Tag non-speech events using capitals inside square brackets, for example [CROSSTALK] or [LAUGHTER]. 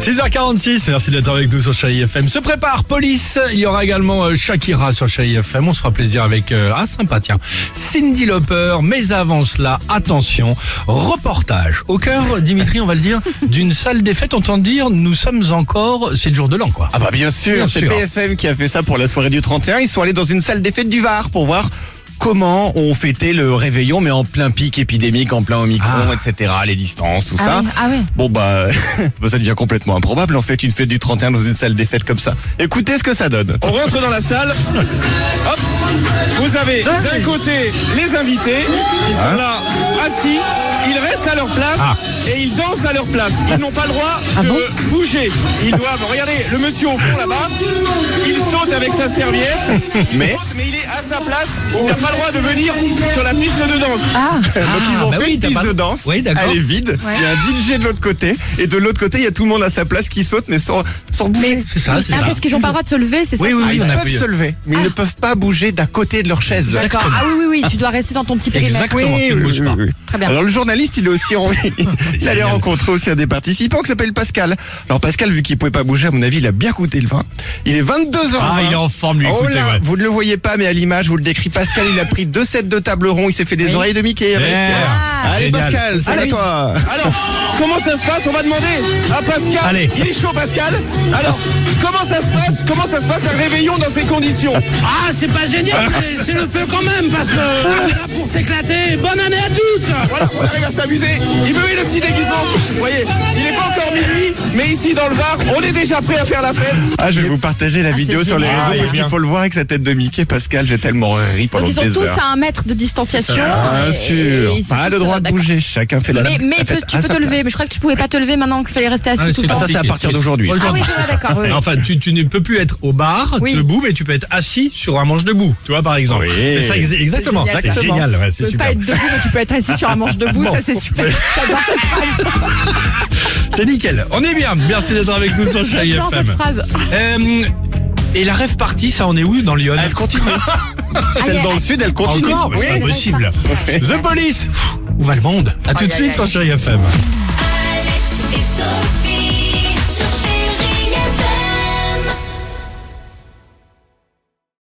6h46, merci d'être avec nous sur Chérie FM. Se prépare, police. Il y aura également euh, Shakira sur Chérie FM. On se fera plaisir avec, euh, ah sympa tiens, Cindy Lauper. Mais avant cela, attention, reportage. Au cœur, Dimitri, on va le dire, [LAUGHS] d'une salle des fêtes. Entend dire, nous sommes encore, c'est le jour de l'an quoi. Ah bah bien sûr, c'est. BFM qui a fait ça pour la soirée du 31. Ils sont allés dans une salle des fêtes du Var pour voir comment on fêtait le réveillon, mais en plein pic épidémique, en plein Omicron, Ah. etc., les distances, tout Ah ça. oui, ah oui. Bon bah, [LAUGHS] bah, ça devient complètement improbable en fait une fête du 31 dans une salle des fêtes comme ça. Écoutez ce que ça donne. On rentre dans la salle. Hop. Vous avez d'un côté les invités qui sont là assis. Ils restent à leur place Ah. et ils dansent à leur place. Ils n'ont pas le droit de bouger. Ils doivent. Regardez le monsieur au fond là-bas. Il avec sa serviette. [LAUGHS] Mais Mais il est à sa place. Il n'a pas le droit de venir sur la piste de danse. Ah, [LAUGHS] donc ils ont bah fait oui, une piste pas- de danse. Oui, d'accord. Elle est vide. Ouais. Il y a un DJ de l'autre côté et de l'autre côté il y a tout le monde à sa place qui saute mais sans sans bouger. C'est ça, c'est ah ça. parce qu'ils n'ont pas le droit de se lever, c'est ça Oui, oui, Ah, oui, ils peuvent se lever, mais ils ne peuvent pas bouger d'à côté de leur chaise. D'accord. Ah oui, oui, oui, tu dois rester dans ton petit périmètre. Exactement, tu ne bouges pas. Très bien. Alors le journaliste, il est aussi en- [LAUGHS] il allait rencontrer aussi un des participants qui s'appelle Pascal. Alors Pascal, vu qu'il pouvait pas bouger, à mon avis, il a bien goûté le vin. Il est 22h20. Ah, il est en forme lui, Oh écoutez, là, ouais. vous ne le voyez pas, mais à l'image, je vous le décris. Pascal, il a pris deux sets de table rond. Il s'est fait des oreilles de Mickey avec. Ah, Allez Génial. Pascal, c'est Ah à toi. Alors, comment ça se passe? On va demander à Pascal. Allez. Il est chaud, Pascal. Alors, comment ça se passe? Comment ça se passe un réveillon dans ces conditions? Ah, c'est pas génial, [LAUGHS] mais c'est le feu quand même, parce que on est là pour s'éclater. Bonne année à tous Voilà, on arrive à s'amuser. Il veut le petit déguisement. Vous voyez, il n'est pas encore minuit, mais ici dans le Var, on est déjà prêt à faire la fête. Ah, je vais vous partager la vidéo c'est sur les réseaux Ah, parce qu'il bien. faut le voir avec sa tête de Mickey. Pascal, j'ai tellement ri pendant Donc ils sont des tous heures. à un mètre de distanciation. Bien Et- sûr. Pas le droit de bouger. Chacun fait la Mais, mais tu peux te lever, mais je crois que tu pouvais pas te lever maintenant qu'il fallait rester assis Ah, tout le temps. ça, c'est à partir d'aujourd'hui. Ah oui, d'accord. Enfin, tu, ne peux plus être au bar, debout, mais tu peux être assis sur un manche debout, tu vois, par exemple. Ça, exactement. C'est génial, ouais, Tu peux super. pas être debout, mais tu peux être assis sur un manche debout, [LAUGHS] Bon. ça c'est super. [LAUGHS] J'adore cette phrase. C'est nickel. On est bien. Merci d'être avec nous sur Chérie FM. cette phrase. Euh, et la rêve partie, ça en est où dans Lyon Elle continue. [LAUGHS] Celle Aïe, dans le sud, elle continue. Encore, mais c'est pas possible. The Police. Pff, Où va le monde? À tout de suite sur. Chérie FM. Alex et Sophie.